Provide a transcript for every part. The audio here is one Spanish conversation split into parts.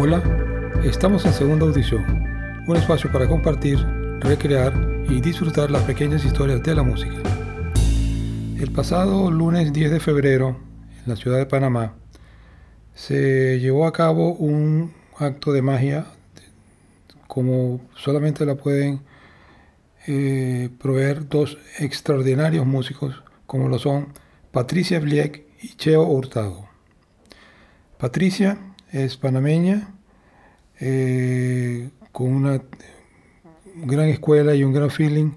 Hola, estamos en Segunda Audición, un espacio para compartir, recrear y disfrutar las pequeñas historias de la música. El pasado lunes 10 de febrero, en la ciudad de Panamá, se llevó a cabo un acto de magia como solamente la pueden eh, proveer dos extraordinarios músicos como lo son Patricia Bliek y Cheo Hurtado. Patricia es panameña, eh, con una gran escuela y un gran feeling.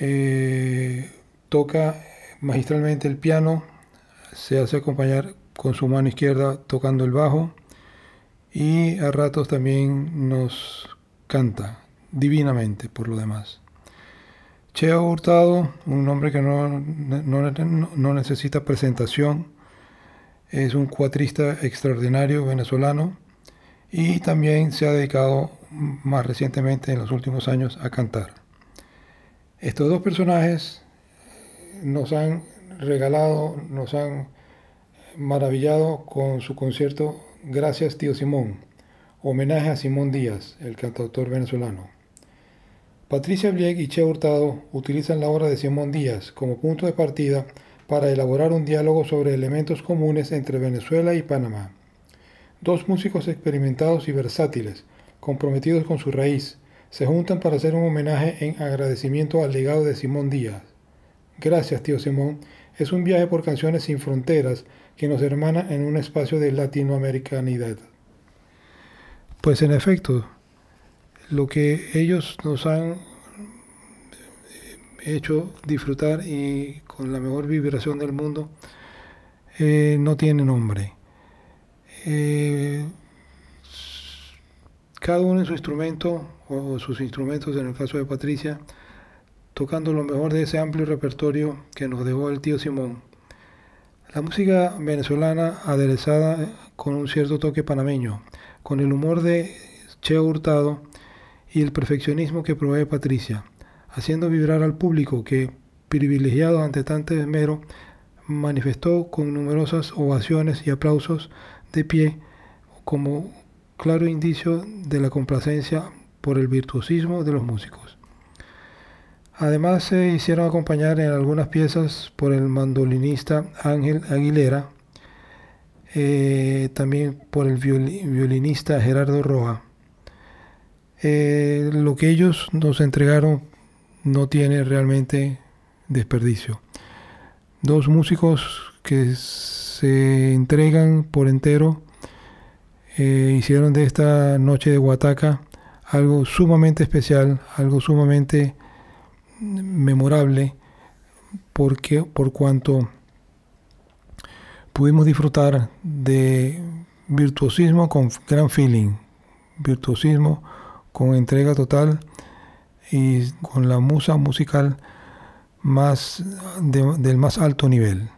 Eh, toca magistralmente el piano, se hace acompañar con su mano izquierda tocando el bajo y a ratos también nos canta divinamente por lo demás. Cheo Hurtado, un hombre que no, no necesita presentación, es un cuatrista extraordinario venezolano y también se ha dedicado más recientemente en los últimos años a cantar. Estos dos personajes nos han regalado, nos han maravillado con su concierto Gracias Tío Simón, homenaje a Simón Díaz, el cantautor venezolano. Patricia Blieg y Che Hurtado utilizan la obra de Simón Díaz como punto de partida para elaborar un diálogo sobre elementos comunes entre Venezuela y Panamá. Dos músicos experimentados y versátiles, comprometidos con su raíz, se juntan para hacer un homenaje en agradecimiento al legado de Simón Díaz. Gracias, tío Simón, es un viaje por canciones sin fronteras que nos hermana en un espacio de latinoamericanidad. Pues en efecto, lo que ellos nos han hecho disfrutar y con la mejor vibración del mundo, eh, no tiene nombre. Eh, cada uno en su instrumento, o sus instrumentos en el caso de Patricia, tocando lo mejor de ese amplio repertorio que nos dejó el tío Simón. La música venezolana aderezada con un cierto toque panameño, con el humor de Cheo Hurtado y el perfeccionismo que provee Patricia haciendo vibrar al público que, privilegiado ante tanto esmero, manifestó con numerosas ovaciones y aplausos de pie como claro indicio de la complacencia por el virtuosismo de los músicos. Además se hicieron acompañar en algunas piezas por el mandolinista Ángel Aguilera, eh, también por el violinista Gerardo Roja. Eh, lo que ellos nos entregaron no tiene realmente desperdicio. Dos músicos que se entregan por entero eh, hicieron de esta noche de Huataca algo sumamente especial, algo sumamente memorable, porque por cuanto pudimos disfrutar de virtuosismo con gran feeling, virtuosismo con entrega total y con la musa musical más del más alto nivel.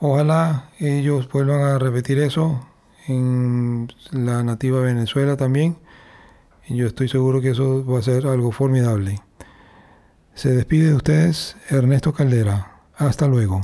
Ojalá ellos vuelvan a repetir eso en la nativa Venezuela también. Yo estoy seguro que eso va a ser algo formidable. Se despide de ustedes Ernesto Caldera. Hasta luego.